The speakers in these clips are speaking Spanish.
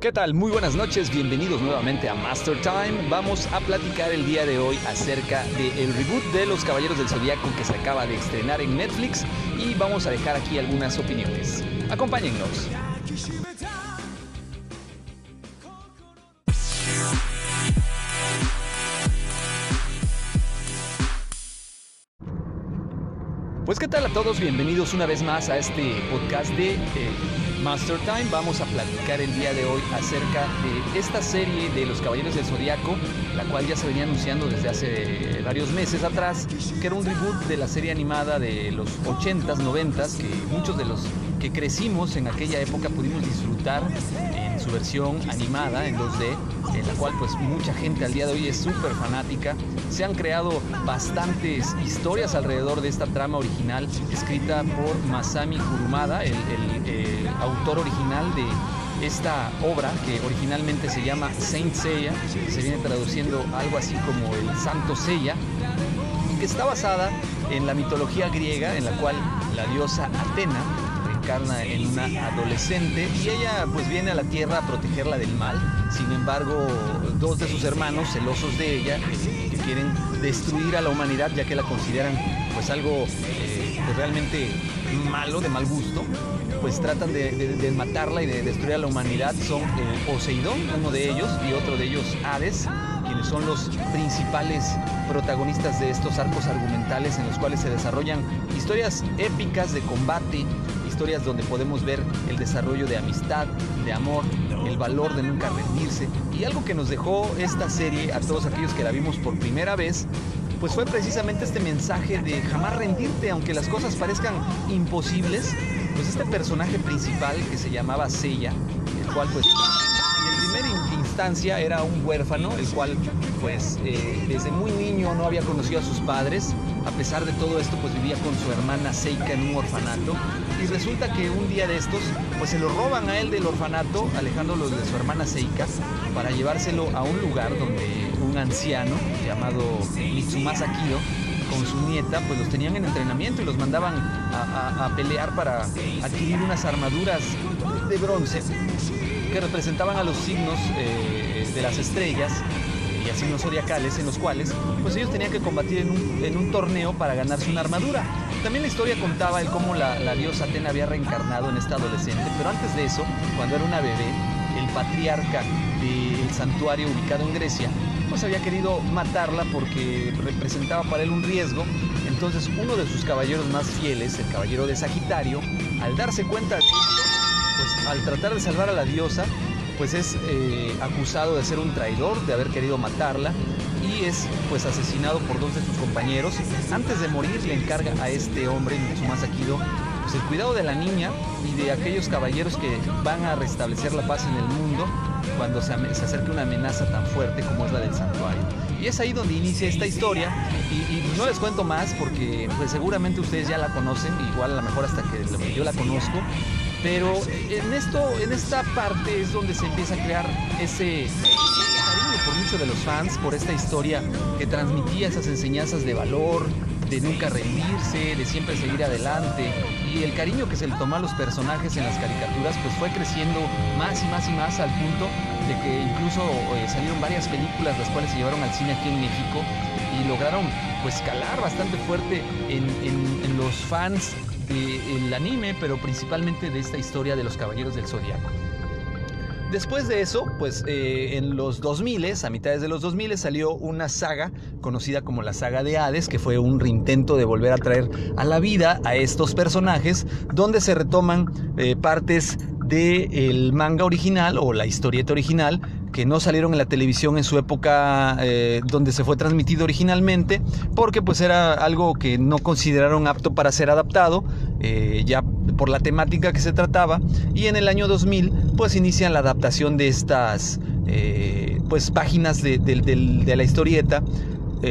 ¿Qué tal? Muy buenas noches, bienvenidos nuevamente a Master Time. Vamos a platicar el día de hoy acerca del reboot de Los Caballeros del Zodiaco que se acaba de estrenar en Netflix y vamos a dejar aquí algunas opiniones. Acompáñennos. Pues qué tal a todos, bienvenidos una vez más a este podcast de eh, Master Time. Vamos a platicar el día de hoy acerca de esta serie de Los Caballeros del Zodiaco, la cual ya se venía anunciando desde hace varios meses atrás, que era un reboot de la serie animada de los 80s, 90s, que muchos de los que crecimos en aquella época pudimos disfrutar en su versión animada en 2D, en la cual pues mucha gente al día de hoy es súper fanática. Se han creado bastantes historias alrededor de esta trama original escrita por Masami Kurumada, el, el autor original de esta obra que originalmente se llama Saint Seiya, se viene traduciendo algo así como el Santo Seiya, y que está basada en la mitología griega en la cual la diosa Atena reencarna en una adolescente y ella pues viene a la tierra a protegerla del mal. Sin embargo, dos de sus hermanos, celosos de ella, que quieren destruir a la humanidad ya que la consideran pues algo eh, pues, realmente malo, de mal gusto, pues tratan de, matarla y de destruir a la humanidad. Son eh, Poseidón, uno de ellos, y otro de ellos Hades, quienes son los principales protagonistas de estos arcos argumentales en los cuales se desarrollan historias épicas de combate, historias donde podemos ver el desarrollo de amistad, de amor, el valor de nunca rendirse. Y algo que nos dejó esta serie a todos aquellos que la vimos por primera vez, pues fue precisamente este mensaje de jamás rendirte, aunque las cosas parezcan imposibles. Pues este personaje principal que se llamaba Seiya, el cual pues instancia era un huérfano, el cual pues eh, desde muy niño no había conocido a sus padres. A pesar de todo esto, pues vivía con su hermana Seika en un orfanato. Y resulta que un día de estos, pues se lo roban a él del orfanato, alejándolo de su hermana Seika, para llevárselo a un lugar donde un anciano llamado Mitsumasa Kido, con su nieta, pues los tenían en entrenamiento y los mandaban a, pelear para adquirir unas armaduras de bronce que representaban a los signos eh, de las estrellas y signos zodiacales en los cuales pues ellos tenían que combatir en un, torneo para ganarse una armadura. También la historia contaba el cómo la, la diosa Atena había reencarnado en esta adolescente, pero antes de eso, cuando era una bebé, el patriarca del santuario ubicado en Grecia, pues había querido matarla porque representaba para él un riesgo. Entonces uno de sus caballeros más fieles, el caballero de Sagitario, al darse cuenta de esto, pues al tratar de salvar a la diosa, pues es eh, acusado de ser un traidor, de haber querido matarla y es pues asesinado por dos de sus compañeros. Antes de morir le encarga a este hombre, Mitsumasa Kido, pues el cuidado de la niña y de aquellos caballeros que van a restablecer la paz en el mundo cuando se, se acerque una amenaza tan fuerte como es la del santuario. Y es ahí donde inicia esta historia y, y, no les cuento más porque pues seguramente ustedes ya la conocen, igual a lo mejor hasta que yo la conozco, pero en esto, en esta parte es donde se empieza a crear ese, cariño por muchos de los fans, por esta historia que transmitía esas enseñanzas de valor, de nunca rendirse, de siempre seguir adelante. Y el cariño que se le tomó a los personajes en las caricaturas, pues fue creciendo más y más y más al punto de que incluso eh, salieron varias películas las cuales se llevaron al cine aquí en México y lograron pues calar bastante fuerte en los fans del anime, pero principalmente de esta historia de los Caballeros del Zodiaco. Después de eso, pues eh, en los 2000, a mitades de los 2000, salió una saga conocida como la saga de Hades, que fue un reintento de volver a traer a la vida a estos personajes, donde se retoman eh, partes del de manga original o la historieta original que no salieron en la televisión en su época eh, donde se fue transmitido originalmente porque pues era algo que no consideraron apto para ser adaptado eh, ya por la temática que se trataba. Y en el año 2000 pues inician la adaptación de estas eh, pues páginas de, de, la historieta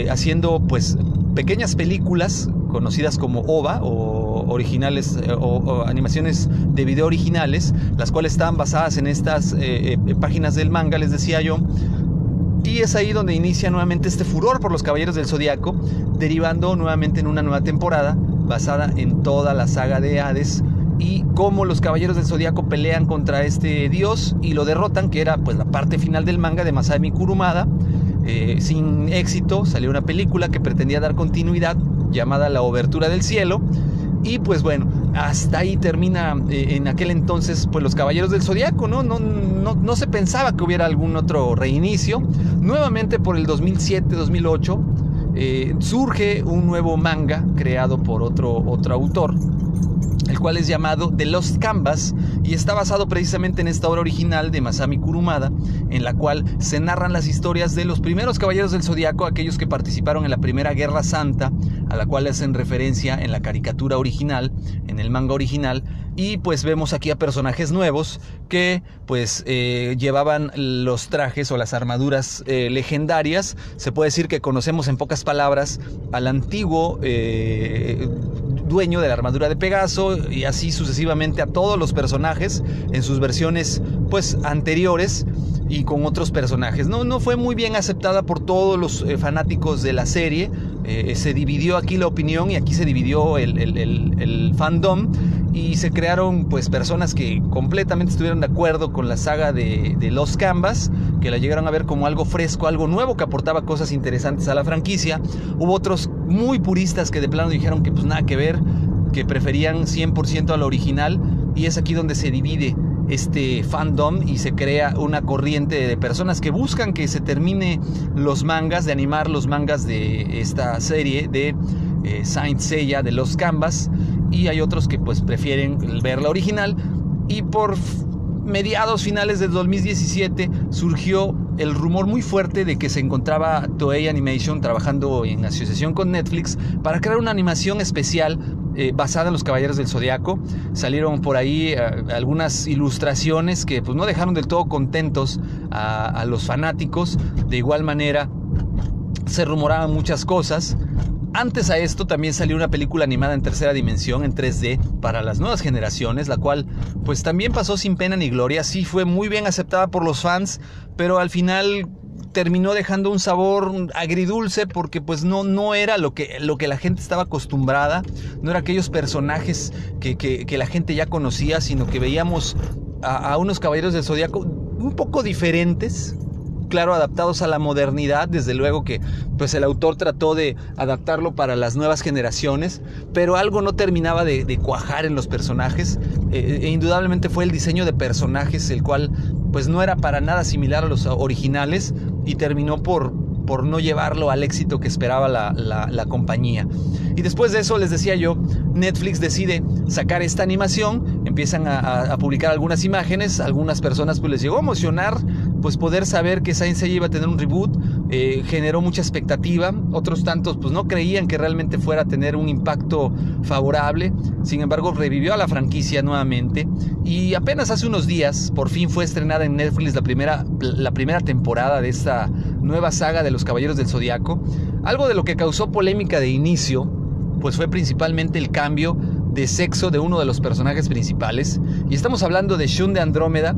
haciendo pues pequeñas películas conocidas como OVA o originales o, o, animaciones de video originales, las cuales estaban basadas en estas eh, eh, páginas del manga, les decía yo. Y es ahí donde inicia nuevamente este furor por los Caballeros del Zodiaco, derivando nuevamente en una nueva temporada basada en toda la saga de Hades y cómo los caballeros del zodiaco pelean contra este dios y lo derrotan, que era pues la parte final del manga de Masami Kurumada. Eh, sin éxito salió una película que pretendía dar continuidad llamada La Obertura del Cielo. Y pues bueno, hasta ahí termina eh, en aquel entonces pues los Caballeros del Zodiaco, ¿no? No, ¿no? no se pensaba que hubiera algún otro reinicio. Nuevamente por el 2007-2008 eh, surge un nuevo manga creado por otro, otro autor el cual es llamado The Lost Canvas y está basado precisamente en esta obra original de Masami Kurumada, en la cual se narran las historias de los primeros caballeros del zodiaco, aquellos que participaron en la Primera Guerra Santa, a la cual hacen referencia en la caricatura original, en el manga original, y pues vemos aquí a personajes nuevos que pues eh, llevaban los trajes o las armaduras eh, legendarias. Se puede decir que conocemos en pocas palabras al antiguo eh, dueño de la armadura de Pegaso y así sucesivamente a todos los personajes en sus versiones pues anteriores y con otros personajes. No, no fue muy bien aceptada por todos los fanáticos de la serie. Eh, se dividió aquí la opinión y aquí se dividió el, fandom y se crearon pues personas que completamente estuvieron de acuerdo con la saga de, Los Canvas, que la llegaron a ver como algo fresco, algo nuevo que aportaba cosas interesantes a la franquicia. Hubo otros muy puristas que de plano dijeron que pues nada que ver, que preferían 100% al original y es aquí donde se divide este fandom y se crea una corriente de personas que buscan que se termine los mangas, de animar los mangas de esta serie de eh, Saint Seiya de los Canvas. Y hay otros que pues prefieren ver la original. Y por mediados finales del 2017 surgió el rumor muy fuerte de que se encontraba Toei Animation trabajando en asociación con Netflix para crear una animación especial eh, basada en los Caballeros del Zodiaco. Salieron por ahí eh, algunas ilustraciones que pues, no dejaron del todo contentos a, los fanáticos. De igual manera, se rumoraban muchas cosas. Antes a esto también salió una película animada en tercera dimensión, en 3D, para las nuevas generaciones, la cual pues también pasó sin pena ni gloria, sí fue muy bien aceptada por los fans, pero al final terminó dejando un sabor agridulce porque pues no, no era lo que, lo que la gente estaba acostumbrada, no era aquellos personajes que, la gente ya conocía, sino que veíamos a, unos caballeros del zodiaco un poco diferentes, claro, adaptados a la modernidad, desde luego que pues el autor trató de adaptarlo para las nuevas generaciones, pero algo no terminaba de, cuajar en los personajes, eh, e indudablemente fue el diseño de personajes, el cual pues no era para nada similar a los originales y terminó por, por no llevarlo al éxito que esperaba la, compañía. Y después de eso, les decía yo, Netflix decide sacar esta animación, empiezan a, publicar algunas imágenes, algunas personas pues les llegó a emocionar pues poder saber que Saint Seiya iba a tener un reboot, eh, generó mucha expectativa, otros tantos pues no creían que realmente fuera a tener un impacto favorable, sin embargo revivió a la franquicia nuevamente. Y apenas hace unos días por fin fue estrenada en Netflix la primera, la primera temporada de esta nueva saga de los Caballeros del Zodiaco, algo de lo que causó polémica de inicio, pues fue principalmente el cambio de sexo de uno de los personajes principales, y estamos hablando de Shun de Andrómeda,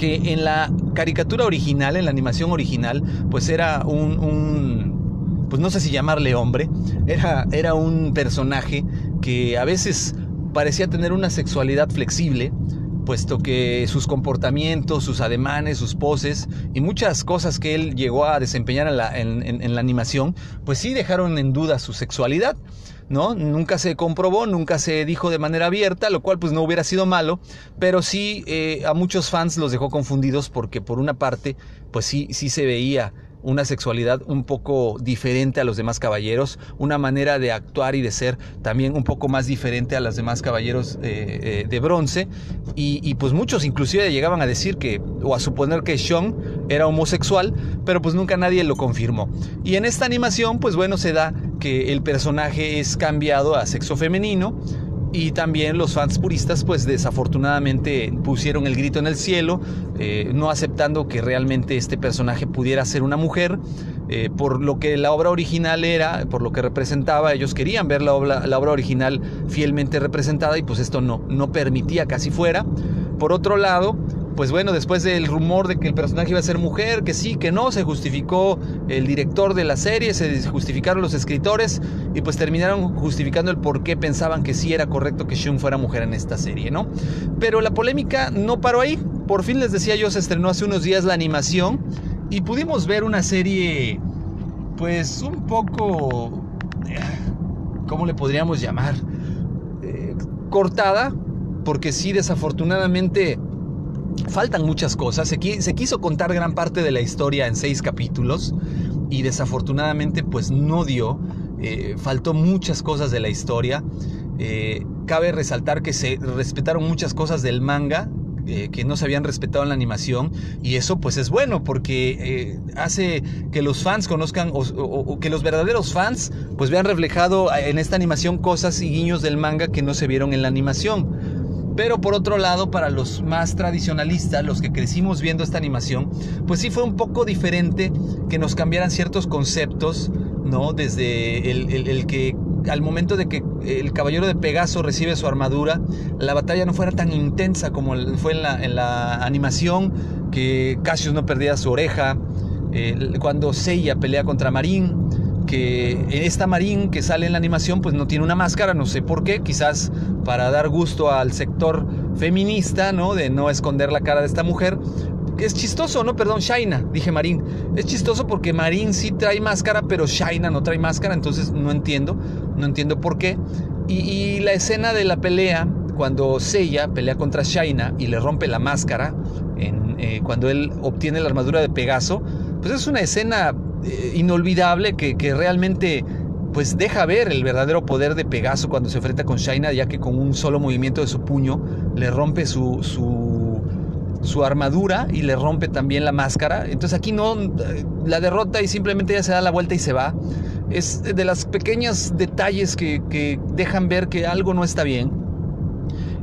que en la caricatura original, en la animación original, pues era un, pues no sé si llamarle hombre, era, era un personaje que a veces parecía tener una sexualidad flexible, puesto que sus comportamientos, sus ademanes, sus poses y muchas cosas que él llegó a desempeñar en la, en, la animación, pues sí dejaron en duda su sexualidad. ¿No? Nunca se comprobó, nunca se dijo de manera abierta, lo cual pues no hubiera sido malo, pero sí eh, a muchos fans los dejó confundidos porque por una parte pues sí, sí se veía una sexualidad un poco diferente a los demás caballeros, una manera de actuar y de ser también un poco más diferente a los demás caballeros eh, eh, de bronce. Y, pues muchos inclusive llegaban a decir que, o a suponer que Sean era homosexual, pero pues nunca nadie lo confirmó. Y en esta animación, pues bueno, se da que el personaje es cambiado a sexo femenino y también los fans puristas pues desafortunadamente pusieron el grito en el cielo, eh, no aceptando que realmente este personaje pudiera ser una mujer, eh, por lo que la obra original era, por lo que representaba, ellos querían ver la obra, la obra original fielmente representada y pues esto no, no permitía que así fuera. Por otro lado, pues bueno, después del rumor de que el personaje iba a ser mujer, que sí, que no, se justificó el director de la serie, se justificaron los escritores y pues terminaron justificando el por qué pensaban que sí era correcto que Shun fuera mujer en esta serie, ¿no? Pero la polémica no paró ahí. Por fin les decía yo, se estrenó hace unos días la animación y pudimos ver una serie pues un poco... Eh, ¿Cómo le podríamos llamar? Eh, cortada, porque sí, desafortunadamente faltan muchas cosas. Se, quiso contar gran parte de la historia en seis capítulos y desafortunadamente pues no dio. Eh, faltó muchas cosas de la historia. Eh, cabe resaltar que se respetaron muchas cosas del manga eh, que no se habían respetado en la animación y eso pues es bueno porque hace que los fans conozcan o, que los verdaderos fans pues vean reflejado en esta animación cosas y guiños del manga que no se vieron en la animación. Pero por otro lado, para los más tradicionalistas, los que crecimos viendo esta animación, pues sí fue un poco diferente que nos cambiaran ciertos conceptos, ¿no? Desde el, que al momento de que el caballero de Pegaso recibe su armadura, la batalla no fuera tan intensa como fue en la, animación, que Cassius no perdía su oreja, cuando Seiya pelea contra Marín, que esta Marín que sale en la animación pues no tiene una máscara, no sé por qué, quizás para dar gusto al sector feminista, ¿no? De no esconder la cara de esta mujer. Es chistoso, ¿no? Perdón, Shaina, dije Marín. Es chistoso porque Marín sí trae máscara, pero Shaina no trae máscara, entonces no entiendo, no entiendo por qué. Y, la escena de la pelea, cuando Seiya pelea contra Shaina y le rompe la máscara, eh, cuando él obtiene la armadura de Pegaso, pues es una escena eh, inolvidable que, realmente pues deja ver el verdadero poder de Pegaso cuando se enfrenta con Shaina, ya que con un solo movimiento de su puño le rompe su, su, su, armadura y le rompe también la máscara. Entonces aquí no la derrota y simplemente ya se da la vuelta y se va. Es de las pequeños detalles que, que dejan ver que algo no está bien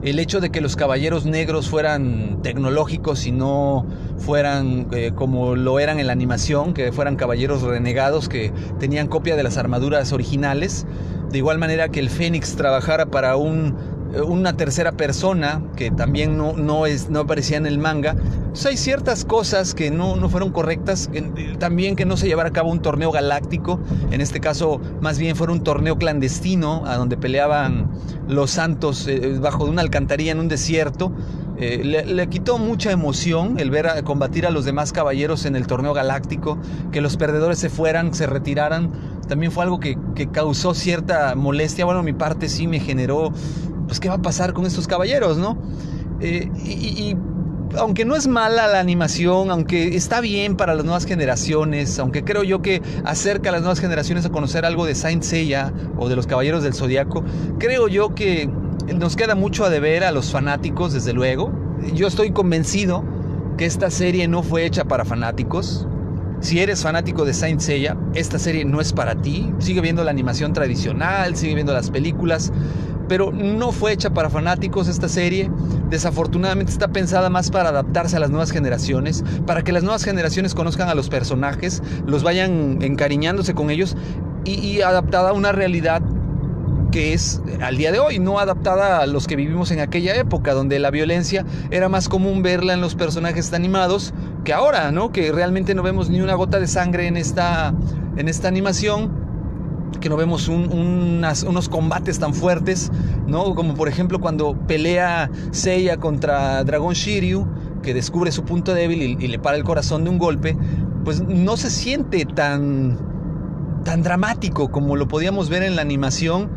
el hecho de que los caballeros negros fueran tecnológicos y no fueran eh, como lo eran en la animación, que fueran caballeros renegados que tenían copia de las armaduras originales, de igual manera que el Fénix trabajara para un una tercera persona que también no, no, es, no aparecía en el manga. hay ciertas cosas que no, no fueron correctas. También que no se llevara a cabo un torneo galáctico. En este caso, más bien fuera un torneo clandestino a donde peleaban los santos eh, bajo de una alcantarilla en un desierto. Eh, le, quitó mucha emoción el ver a combatir a los demás caballeros en el torneo galáctico, que los perdedores se fueran, se retiraran, también fue algo que, que causó cierta molestia. Bueno, mi parte sí me generó pues qué va a pasar con estos caballeros, ¿no? Eh, y, aunque no es mala la animación, aunque está bien para las nuevas generaciones, aunque creo yo que acerca a las nuevas generaciones a conocer algo de Saint Seiya o de los Caballeros del Zodiaco, creo yo que nos queda mucho a deber a los fanáticos, desde luego. Yo estoy convencido que esta serie no fue hecha para fanáticos. Si eres fanático de Saint Seiya, esta serie no es para ti. Sigue viendo la animación tradicional, sigue viendo las películas, pero no fue hecha para fanáticos esta serie. Desafortunadamente está pensada más para adaptarse a las nuevas generaciones, para que las nuevas generaciones conozcan a los personajes, los vayan encariñándose con ellos y, adaptada a una realidad que es al día de hoy, no adaptada a los que vivimos en aquella época, donde la violencia era más común verla en los personajes animados que ahora, ¿no? Que realmente no vemos ni una gota de sangre en esta, en esta animación que no vemos unos combates tan fuertes, ¿no? Como por ejemplo cuando pelea Seiya contra Dragón Shiryu, que descubre su punto débil y, le para el corazón de un golpe, pues no se siente tan, tan dramático como lo podíamos ver en la animación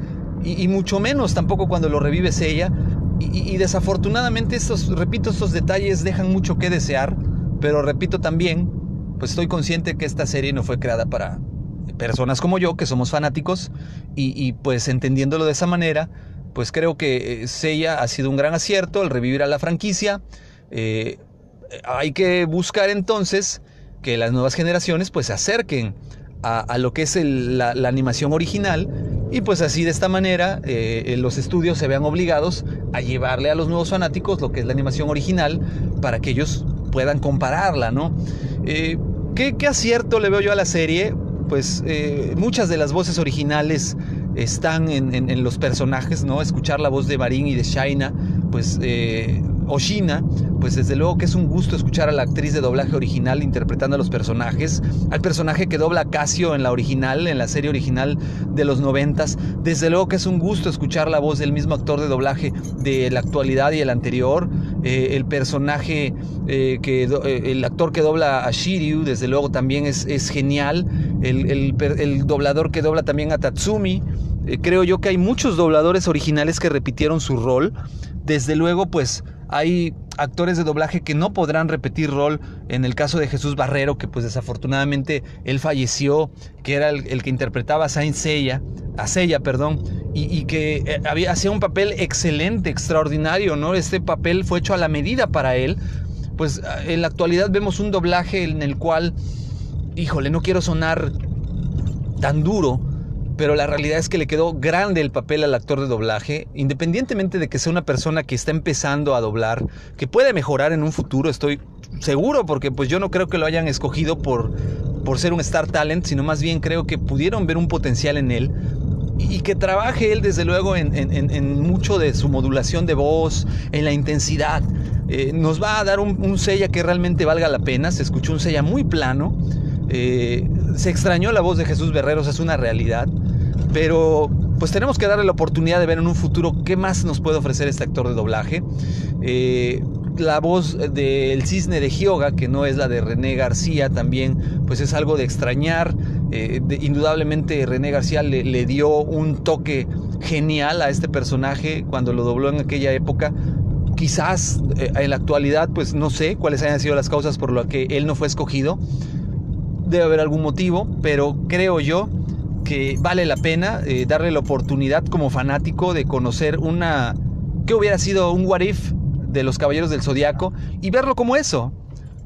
y, mucho menos tampoco cuando lo revive Seiya. Y, y, desafortunadamente estos, repito, estos detalles dejan mucho que desear, pero repito también, pues estoy consciente que esta serie no fue creada para, personas como yo, que somos fanáticos, y, pues entendiéndolo de esa manera, pues creo que eh, Seiya ha sido un gran acierto el revivir a la franquicia. Eh, hay que buscar entonces que las nuevas generaciones pues se acerquen a, lo que es la, animación original y pues así de esta manera eh, los estudios se vean obligados a llevarle a los nuevos fanáticos lo que es la animación original para que ellos puedan compararla, ¿no? ¿qué, ¿qué, acierto le veo yo a la serie? Pues eh, muchas de las voces originales están en, los personajes, ¿no? Escuchar la voz de Marín y de Shaina, pues eh, Oshina, pues desde luego que es un gusto escuchar a la actriz de doblaje original interpretando a los personajes, al personaje que dobla a Casio en la original, en la serie original de los noventas, desde luego que es un gusto escuchar la voz del mismo actor de doblaje de la actualidad y el anterior, eh, el personaje eh, que eh, el actor que dobla a Shiryu, desde luego también es, es genial, el, el doblador que dobla también a Tatsumi, creo yo que hay muchos dobladores originales que repitieron su rol. Desde luego, pues hay actores de doblaje que no podrán repetir rol. En el caso de Jesús Barrero, que pues desafortunadamente él falleció, que era el, que interpretaba a Saint Seiya, a Seiya, perdón, y, que eh, había, hacía un papel excelente, extraordinario, ¿no? Este papel fue hecho a la medida para él. Pues en la actualidad vemos un doblaje en el cual, híjole, no quiero sonar tan duro, pero la realidad es que le quedó grande el papel al actor de doblaje, independientemente de que sea una persona que está empezando a doblar, que puede mejorar en un futuro, estoy seguro, porque pues yo no creo que lo hayan escogido por, por ser un star talent, sino más bien creo que pudieron ver un potencial en él y que trabaje él desde luego en, mucho de su modulación de voz, en la intensidad. Eh, nos va a dar un, un sella que realmente valga la pena, se escuchó un sella muy plano, eh, se extrañó la voz de Jesús Berreros, es una realidad. Pero pues tenemos que darle la oportunidad de ver en un futuro qué más nos puede ofrecer este actor de doblaje. Eh, la voz del cisne de Gioga, que no es la de René García, también pues es algo de extrañar. Eh, indudablemente René García le, dio un toque genial a este personaje cuando lo dobló en aquella época. Quizás eh, en la actualidad pues no sé cuáles hayan sido las causas por las que él no fue escogido. Debe haber algún motivo, pero creo yo que vale la pena eh, darle la oportunidad como fanático de conocer una... ¿Qué hubiera sido un what if de los Caballeros del Zodiaco? Y verlo como eso,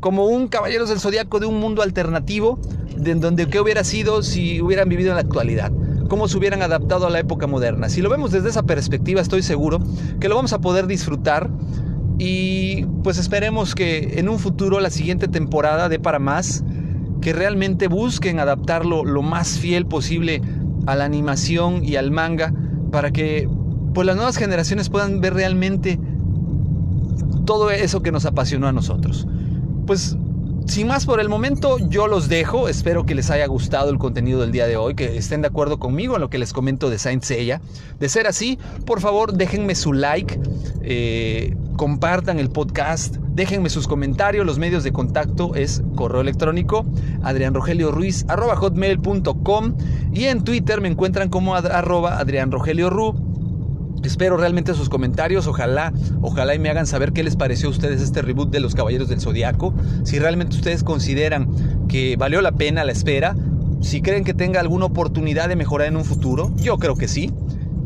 como un Caballeros del Zodiaco de un mundo alternativo, de donde qué hubiera sido si hubieran vivido en la actualidad cómo se hubieran adaptado a la época moderna. Si lo vemos desde esa perspectiva, estoy seguro que lo vamos a poder disfrutar y pues esperemos que en un futuro la siguiente temporada dé para más que realmente busquen adaptarlo lo más fiel posible a la animación y al manga para que pues las nuevas generaciones puedan ver realmente todo eso que nos apasionó a nosotros. Pues sin más por el momento, yo los dejo. Espero que les haya gustado el contenido del día de hoy, que estén de acuerdo conmigo en lo que les comento de Saint Seiya. De ser así, por favor, déjenme su like, eh, compartan el podcast, déjenme sus comentarios. Los medios de contacto es correo electrónico hotmail.com y en Twitter me encuentran como arroba adrianrogelioru. Espero realmente sus comentarios, ojalá, ojalá y me hagan saber qué les pareció a ustedes este reboot de Los Caballeros del Zodiaco, si realmente ustedes consideran que valió la pena la espera, si creen que tenga alguna oportunidad de mejorar en un futuro, yo creo que sí,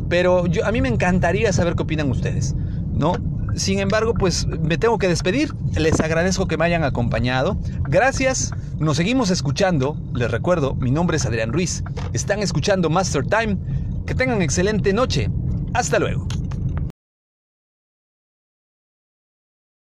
pero a mí me encantaría saber qué opinan ustedes, ¿no? Sin embargo, pues me tengo que despedir. Les agradezco que me hayan acompañado. Gracias. Nos seguimos escuchando. Les recuerdo, mi nombre es Adrián Ruiz. Están escuchando Master Time. Que tengan excelente noche. Hasta luego.